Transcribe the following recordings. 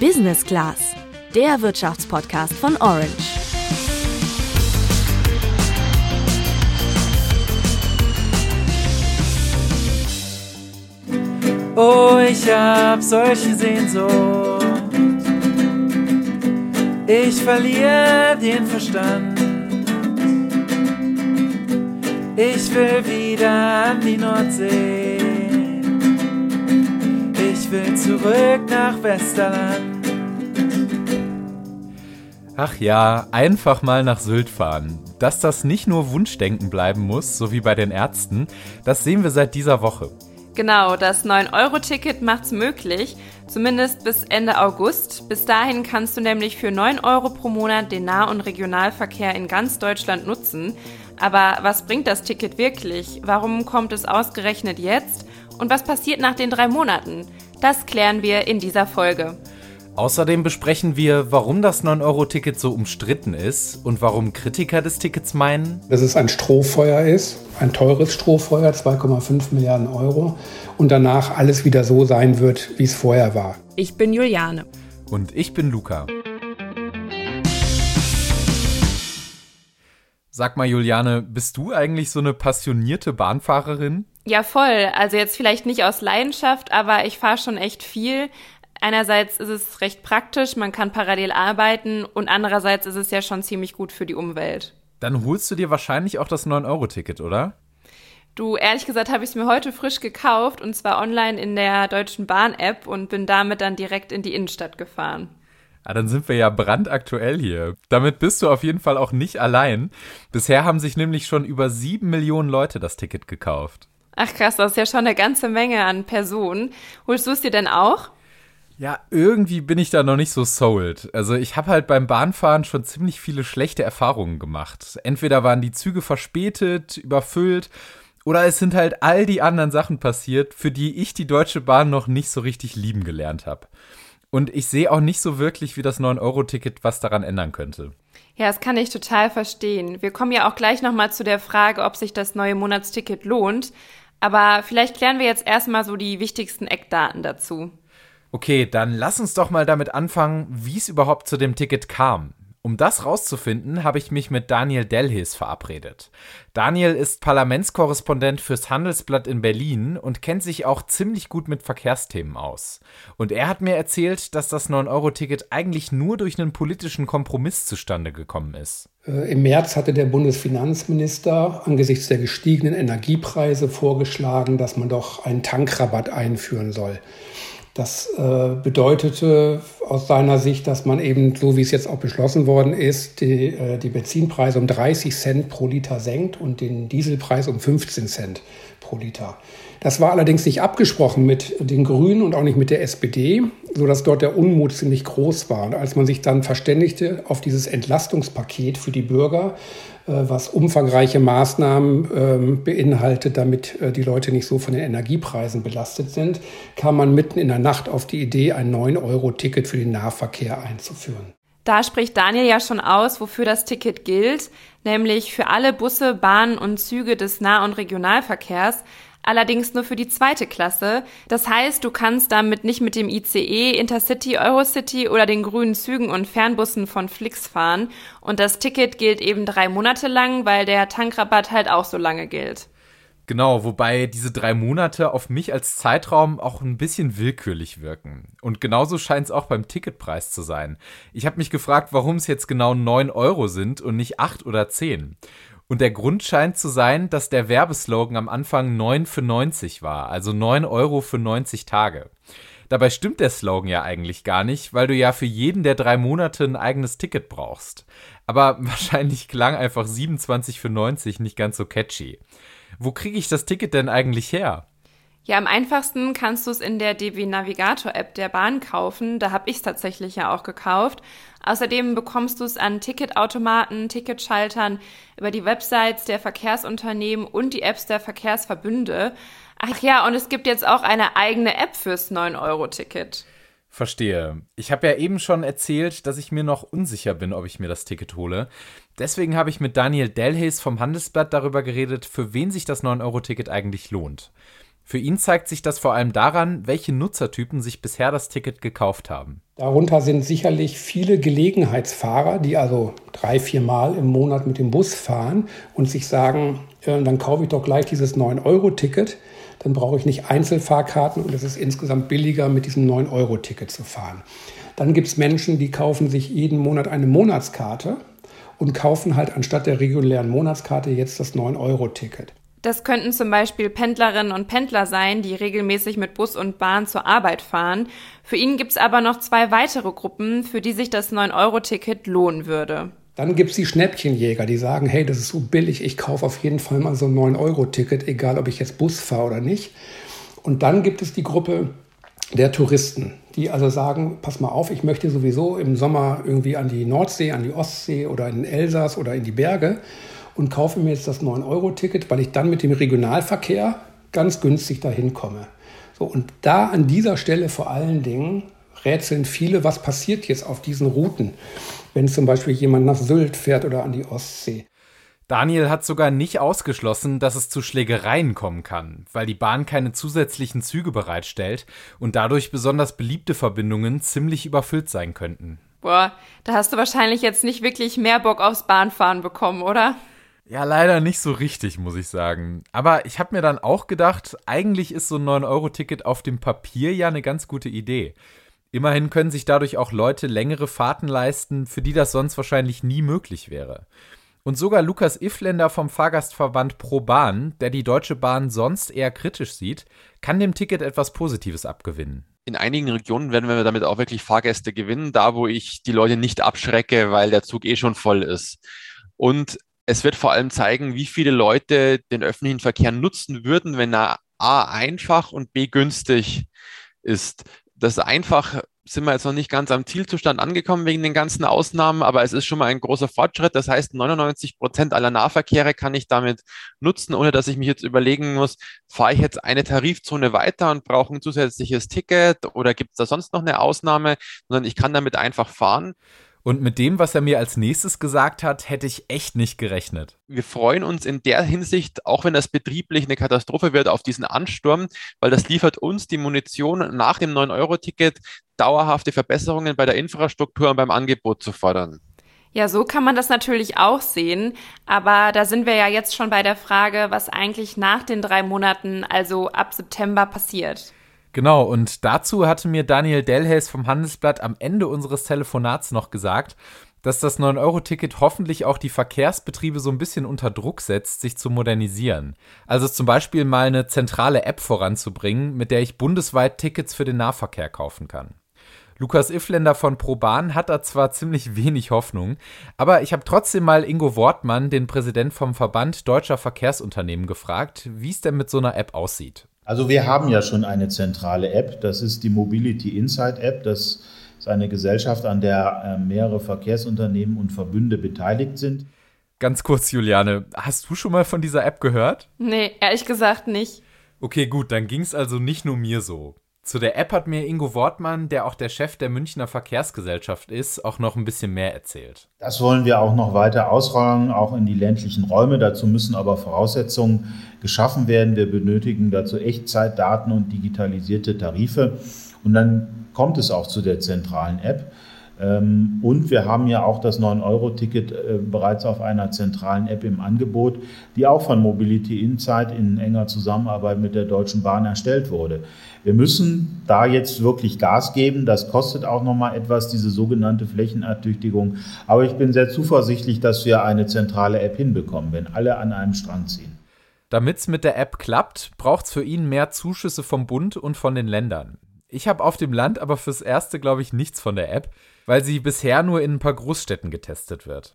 Business Class, der Wirtschaftspodcast von Orange. Oh, ich hab solche Sehnsucht. Ich verliere den Verstand. Ich will wieder an die Nordsee. Zurück nach Westerland. Ach ja, einfach mal nach Sylt fahren. Dass das nicht nur Wunschdenken bleiben muss, so wie bei den Ärzten, das sehen wir seit dieser Woche. Genau, das 9-Euro-Ticket macht's möglich, zumindest bis Ende August. Bis dahin kannst du nämlich für 9 Euro pro Monat den Nah- und Regionalverkehr in ganz Deutschland nutzen. Aber was bringt das Ticket wirklich? Warum kommt es ausgerechnet jetzt? Und was passiert nach den drei Monaten? Das klären wir in dieser Folge. Außerdem besprechen wir, warum das 9-Euro-Ticket so umstritten ist und warum Kritiker des Tickets meinen, dass es ein Strohfeuer ist, ein teures Strohfeuer, 2,5 Milliarden Euro, und danach alles wieder so sein wird, wie es vorher war. Ich bin Juliane. Und ich bin Luca. Sag mal, Juliane, bist du eigentlich so eine passionierte Bahnfahrerin? Ja, voll. Also jetzt vielleicht nicht aus Leidenschaft, aber ich fahre schon echt viel. Einerseits ist es recht praktisch, man kann parallel arbeiten und andererseits ist es ja schon ziemlich gut für die Umwelt. Dann holst du dir wahrscheinlich auch das 9-Euro-Ticket, oder? Du, ehrlich gesagt, habe ich es mir heute frisch gekauft und zwar online in der Deutschen Bahn-App und bin damit dann direkt in die Innenstadt gefahren. Ah, dann sind wir ja brandaktuell hier. Damit bist du auf jeden Fall auch nicht allein. Bisher haben sich nämlich schon über sieben Millionen Leute das Ticket gekauft. Ach krass, das ist ja schon eine ganze Menge an Personen. Holst du es dir denn auch? Ja, irgendwie bin ich da noch nicht so sold. Also ich habe halt beim Bahnfahren schon ziemlich viele schlechte Erfahrungen gemacht. Entweder waren die Züge verspätet, überfüllt oder es sind halt all die anderen Sachen passiert, für die ich die Deutsche Bahn noch nicht so richtig lieben gelernt habe. Und ich sehe auch nicht so wirklich, wie das 9-Euro-Ticket was daran ändern könnte. Ja, das kann ich total verstehen. Wir kommen ja auch gleich nochmal zu der Frage, ob sich das neue Monatsticket lohnt. Aber vielleicht klären wir jetzt erstmal so die wichtigsten Eckdaten dazu. Okay, dann lass uns doch mal damit anfangen, wie es überhaupt zu dem Ticket kam. Um das rauszufinden, habe ich mich mit Daniel Delhis verabredet. Daniel ist Parlamentskorrespondent fürs Handelsblatt in Berlin und kennt sich auch ziemlich gut mit Verkehrsthemen aus. Und er hat mir erzählt, dass das 9-Euro-Ticket eigentlich nur durch einen politischen Kompromiss zustande gekommen ist. Äh, Im März hatte der Bundesfinanzminister angesichts der gestiegenen Energiepreise vorgeschlagen, dass man doch einen Tankrabatt einführen soll. Das äh, bedeutete aus seiner Sicht, dass man eben, so wie es jetzt auch beschlossen worden ist, die, äh, die Benzinpreise um 30 Cent pro Liter senkt und den Dieselpreis um 15 Cent pro Liter. Das war allerdings nicht abgesprochen mit den Grünen und auch nicht mit der SPD, sodass dort der Unmut ziemlich groß war. Und als man sich dann verständigte auf dieses Entlastungspaket für die Bürger, was umfangreiche Maßnahmen ähm, beinhaltet, damit äh, die Leute nicht so von den Energiepreisen belastet sind, kam man mitten in der Nacht auf die Idee, ein 9-Euro-Ticket für den Nahverkehr einzuführen. Da spricht Daniel ja schon aus, wofür das Ticket gilt, nämlich für alle Busse, Bahnen und Züge des Nah- und Regionalverkehrs, allerdings nur für die zweite Klasse. Das heißt, du kannst damit nicht mit dem ICE, Intercity, Eurocity oder den grünen Zügen und Fernbussen von Flix fahren. Und das Ticket gilt eben drei Monate lang, weil der Tankrabatt halt auch so lange gilt. Genau, wobei diese drei Monate auf mich als Zeitraum auch ein bisschen willkürlich wirken. Und genauso scheint es auch beim Ticketpreis zu sein. Ich habe mich gefragt, warum es jetzt genau 9 Euro sind und nicht 8 oder 10. Und der Grund scheint zu sein, dass der Werbeslogan am Anfang 9 für 90 war, also 9 Euro für 90 Tage. Dabei stimmt der Slogan ja eigentlich gar nicht, weil du ja für jeden der drei Monate ein eigenes Ticket brauchst. Aber wahrscheinlich klang einfach 27 für 90 nicht ganz so catchy. Wo kriege ich das Ticket denn eigentlich her? Ja, am einfachsten kannst du es in der DW Navigator App der Bahn kaufen. Da habe ich es tatsächlich ja auch gekauft. Außerdem bekommst du es an Ticketautomaten, Ticketschaltern, über die Websites der Verkehrsunternehmen und die Apps der Verkehrsverbünde. Ach ja, und es gibt jetzt auch eine eigene App fürs 9-Euro-Ticket. Verstehe. Ich habe ja eben schon erzählt, dass ich mir noch unsicher bin, ob ich mir das Ticket hole. Deswegen habe ich mit Daniel Delhays vom Handelsblatt darüber geredet, für wen sich das 9-Euro-Ticket eigentlich lohnt. Für ihn zeigt sich das vor allem daran, welche Nutzertypen sich bisher das Ticket gekauft haben. Darunter sind sicherlich viele Gelegenheitsfahrer, die also drei, vier Mal im Monat mit dem Bus fahren und sich sagen, äh, dann kaufe ich doch gleich dieses 9-Euro-Ticket, dann brauche ich nicht Einzelfahrkarten und es ist insgesamt billiger, mit diesem 9-Euro-Ticket zu fahren. Dann gibt es Menschen, die kaufen sich jeden Monat eine Monatskarte und kaufen halt anstatt der regulären Monatskarte jetzt das 9-Euro-Ticket. Das könnten zum Beispiel Pendlerinnen und Pendler sein, die regelmäßig mit Bus und Bahn zur Arbeit fahren. Für ihn gibt es aber noch zwei weitere Gruppen, für die sich das 9-Euro-Ticket lohnen würde. Dann gibt es die Schnäppchenjäger, die sagen, hey, das ist so billig, ich kaufe auf jeden Fall mal so ein 9-Euro-Ticket, egal ob ich jetzt Bus fahre oder nicht. Und dann gibt es die Gruppe der Touristen, die also sagen, pass mal auf, ich möchte sowieso im Sommer irgendwie an die Nordsee, an die Ostsee oder in den Elsass oder in die Berge und kaufe mir jetzt das 9-Euro-Ticket, weil ich dann mit dem Regionalverkehr ganz günstig dahin komme. So, und da an dieser Stelle vor allen Dingen rätseln viele, was passiert jetzt auf diesen Routen, wenn zum Beispiel jemand nach Sylt fährt oder an die Ostsee. Daniel hat sogar nicht ausgeschlossen, dass es zu Schlägereien kommen kann, weil die Bahn keine zusätzlichen Züge bereitstellt und dadurch besonders beliebte Verbindungen ziemlich überfüllt sein könnten. Boah, da hast du wahrscheinlich jetzt nicht wirklich mehr Bock aufs Bahnfahren bekommen, oder? Ja, leider nicht so richtig, muss ich sagen. Aber ich habe mir dann auch gedacht, eigentlich ist so ein 9-Euro-Ticket auf dem Papier ja eine ganz gute Idee. Immerhin können sich dadurch auch Leute längere Fahrten leisten, für die das sonst wahrscheinlich nie möglich wäre. Und sogar Lukas Ifländer vom Fahrgastverband Pro Bahn, der die Deutsche Bahn sonst eher kritisch sieht, kann dem Ticket etwas Positives abgewinnen. In einigen Regionen werden wir damit auch wirklich Fahrgäste gewinnen, da wo ich die Leute nicht abschrecke, weil der Zug eh schon voll ist. Und es wird vor allem zeigen, wie viele Leute den öffentlichen Verkehr nutzen würden, wenn er A einfach und B günstig ist. Das einfach sind wir jetzt noch nicht ganz am Zielzustand angekommen wegen den ganzen Ausnahmen, aber es ist schon mal ein großer Fortschritt. Das heißt, 99 Prozent aller Nahverkehre kann ich damit nutzen, ohne dass ich mich jetzt überlegen muss, fahre ich jetzt eine Tarifzone weiter und brauche ein zusätzliches Ticket oder gibt es da sonst noch eine Ausnahme, sondern ich kann damit einfach fahren. Und mit dem, was er mir als nächstes gesagt hat, hätte ich echt nicht gerechnet. Wir freuen uns in der Hinsicht, auch wenn das betrieblich eine Katastrophe wird, auf diesen Ansturm, weil das liefert uns die Munition nach dem 9-Euro-Ticket dauerhafte Verbesserungen bei der Infrastruktur und beim Angebot zu fordern. Ja, so kann man das natürlich auch sehen. Aber da sind wir ja jetzt schon bei der Frage, was eigentlich nach den drei Monaten, also ab September, passiert. Genau, und dazu hatte mir Daniel Delhaes vom Handelsblatt am Ende unseres Telefonats noch gesagt, dass das 9-Euro-Ticket hoffentlich auch die Verkehrsbetriebe so ein bisschen unter Druck setzt, sich zu modernisieren. Also zum Beispiel mal eine zentrale App voranzubringen, mit der ich bundesweit Tickets für den Nahverkehr kaufen kann. Lukas Ifländer von ProBahn hat da zwar ziemlich wenig Hoffnung, aber ich habe trotzdem mal Ingo Wortmann, den Präsident vom Verband Deutscher Verkehrsunternehmen, gefragt, wie es denn mit so einer App aussieht. Also wir haben ja schon eine zentrale App, das ist die Mobility Insight App. Das ist eine Gesellschaft, an der äh, mehrere Verkehrsunternehmen und Verbünde beteiligt sind. Ganz kurz, Juliane, hast du schon mal von dieser App gehört? Nee, ehrlich gesagt nicht. Okay, gut, dann ging es also nicht nur mir so. Zu der App hat mir Ingo Wortmann, der auch der Chef der Münchner Verkehrsgesellschaft ist, auch noch ein bisschen mehr erzählt. Das wollen wir auch noch weiter ausrollen, auch in die ländlichen Räume. Dazu müssen aber Voraussetzungen geschaffen werden. Wir benötigen dazu Echtzeitdaten und digitalisierte Tarife. Und dann kommt es auch zu der zentralen App. Ähm, und wir haben ja auch das 9-Euro-Ticket äh, bereits auf einer zentralen App im Angebot, die auch von Mobility Insight in enger Zusammenarbeit mit der Deutschen Bahn erstellt wurde. Wir müssen da jetzt wirklich Gas geben. Das kostet auch nochmal etwas, diese sogenannte Flächenertüchtigung. Aber ich bin sehr zuversichtlich, dass wir eine zentrale App hinbekommen, wenn alle an einem Strang ziehen. Damit es mit der App klappt, braucht es für ihn mehr Zuschüsse vom Bund und von den Ländern. Ich habe auf dem Land aber fürs Erste, glaube ich, nichts von der App weil sie bisher nur in ein paar Großstädten getestet wird.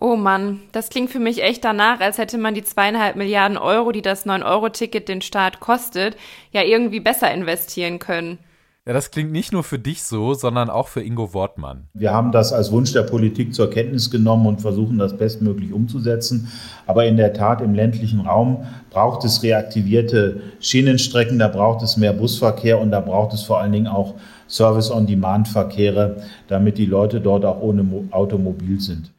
Oh Mann, das klingt für mich echt danach, als hätte man die zweieinhalb Milliarden Euro, die das 9-Euro-Ticket den Staat kostet, ja irgendwie besser investieren können. Ja, das klingt nicht nur für dich so, sondern auch für Ingo Wortmann. Wir haben das als Wunsch der Politik zur Kenntnis genommen und versuchen das bestmöglich umzusetzen. Aber in der Tat im ländlichen Raum braucht es reaktivierte Schienenstrecken, da braucht es mehr Busverkehr und da braucht es vor allen Dingen auch Service-on-Demand-Verkehre, damit die Leute dort auch ohne Automobil sind.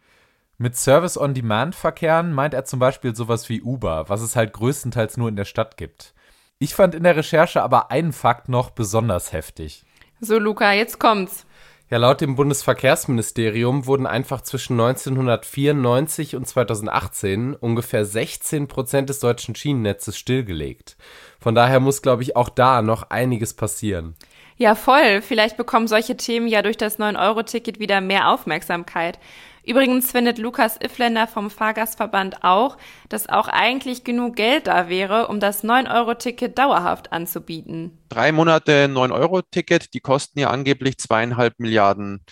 Mit Service-on-Demand-Verkehren meint er zum Beispiel sowas wie Uber, was es halt größtenteils nur in der Stadt gibt. Ich fand in der Recherche aber einen Fakt noch besonders heftig. So, Luca, jetzt kommt's. Ja, laut dem Bundesverkehrsministerium wurden einfach zwischen 1994 und 2018 ungefähr 16 Prozent des deutschen Schienennetzes stillgelegt. Von daher muss, glaube ich, auch da noch einiges passieren. Ja, voll. Vielleicht bekommen solche Themen ja durch das 9-Euro-Ticket wieder mehr Aufmerksamkeit. Übrigens findet Lukas Iffländer vom Fahrgastverband auch, dass auch eigentlich genug Geld da wäre, um das 9-Euro-Ticket dauerhaft anzubieten. Drei Monate 9-Euro-Ticket, die kosten ja angeblich zweieinhalb Milliarden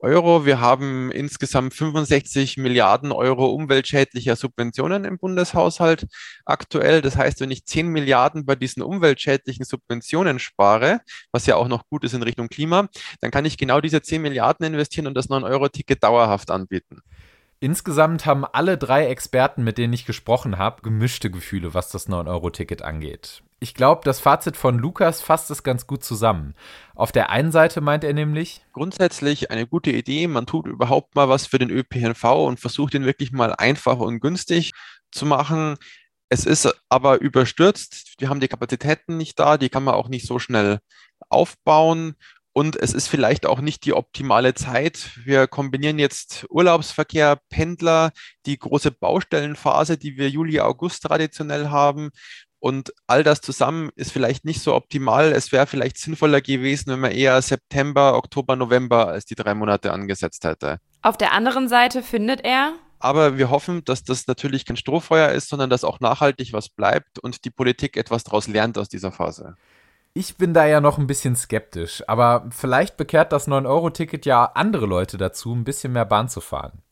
Euro. Wir haben insgesamt 65 Milliarden Euro umweltschädlicher Subventionen im Bundeshaushalt aktuell. Das heißt, wenn ich 10 Milliarden bei diesen umweltschädlichen Subventionen spare, was ja auch noch gut ist in Richtung Klima, dann kann ich genau diese 10 Milliarden investieren und das 9-Euro-Ticket dauerhaft anbieten. Insgesamt haben alle drei Experten, mit denen ich gesprochen habe, gemischte Gefühle, was das 9-Euro-Ticket angeht. Ich glaube, das Fazit von Lukas fasst es ganz gut zusammen. Auf der einen Seite meint er nämlich, grundsätzlich eine gute Idee, man tut überhaupt mal was für den ÖPNV und versucht ihn wirklich mal einfach und günstig zu machen. Es ist aber überstürzt, wir haben die Kapazitäten nicht da, die kann man auch nicht so schnell aufbauen und es ist vielleicht auch nicht die optimale Zeit. Wir kombinieren jetzt Urlaubsverkehr, Pendler, die große Baustellenphase, die wir Juli, August traditionell haben. Und all das zusammen ist vielleicht nicht so optimal. Es wäre vielleicht sinnvoller gewesen, wenn man eher September, Oktober, November als die drei Monate angesetzt hätte. Auf der anderen Seite findet er, aber wir hoffen, dass das natürlich kein Strohfeuer ist, sondern dass auch nachhaltig was bleibt und die Politik etwas daraus lernt aus dieser Phase. Ich bin da ja noch ein bisschen skeptisch, aber vielleicht bekehrt das 9-Euro-Ticket ja andere Leute dazu, ein bisschen mehr Bahn zu fahren.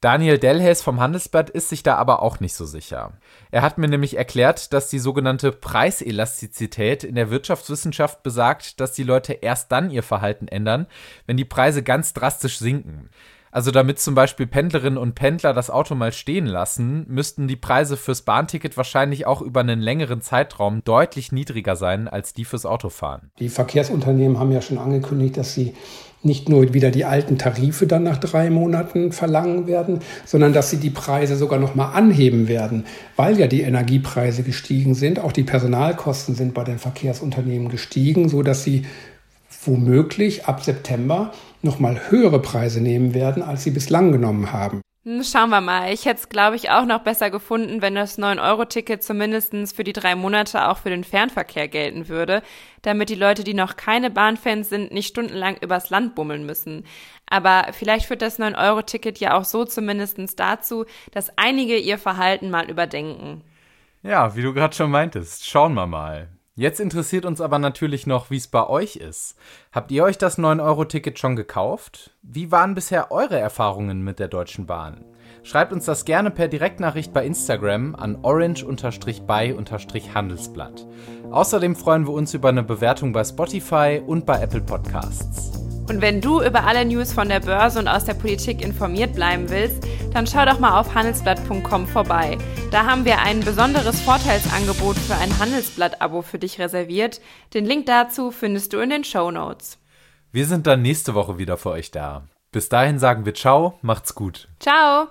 Daniel Delhaes vom Handelsblatt ist sich da aber auch nicht so sicher. Er hat mir nämlich erklärt, dass die sogenannte Preiselastizität in der Wirtschaftswissenschaft besagt, dass die Leute erst dann ihr Verhalten ändern, wenn die Preise ganz drastisch sinken. Also damit zum Beispiel Pendlerinnen und Pendler das Auto mal stehen lassen, müssten die Preise fürs Bahnticket wahrscheinlich auch über einen längeren Zeitraum deutlich niedriger sein als die fürs Autofahren. Die Verkehrsunternehmen haben ja schon angekündigt, dass sie nicht nur wieder die alten Tarife dann nach drei Monaten verlangen werden, sondern dass sie die Preise sogar noch mal anheben werden, weil ja die Energiepreise gestiegen sind. Auch die Personalkosten sind bei den Verkehrsunternehmen gestiegen, so dass sie womöglich ab September nochmal höhere Preise nehmen werden, als sie bislang genommen haben. Hm, schauen wir mal. Ich hätte es, glaube ich, auch noch besser gefunden, wenn das 9-Euro-Ticket zumindest für die drei Monate auch für den Fernverkehr gelten würde, damit die Leute, die noch keine Bahnfans sind, nicht stundenlang übers Land bummeln müssen. Aber vielleicht führt das 9-Euro-Ticket ja auch so zumindest dazu, dass einige ihr Verhalten mal überdenken. Ja, wie du gerade schon meintest, schauen wir mal. Jetzt interessiert uns aber natürlich noch, wie es bei euch ist. Habt ihr euch das 9-Euro-Ticket schon gekauft? Wie waren bisher eure Erfahrungen mit der Deutschen Bahn? Schreibt uns das gerne per Direktnachricht bei Instagram an orange-by-handelsblatt. Außerdem freuen wir uns über eine Bewertung bei Spotify und bei Apple Podcasts. Und wenn du über alle News von der Börse und aus der Politik informiert bleiben willst, dann schau doch mal auf handelsblatt.com vorbei. Da haben wir ein besonderes Vorteilsangebot für ein Handelsblatt-Abo für dich reserviert. Den Link dazu findest du in den Show Notes. Wir sind dann nächste Woche wieder für euch da. Bis dahin sagen wir Ciao, macht's gut. Ciao.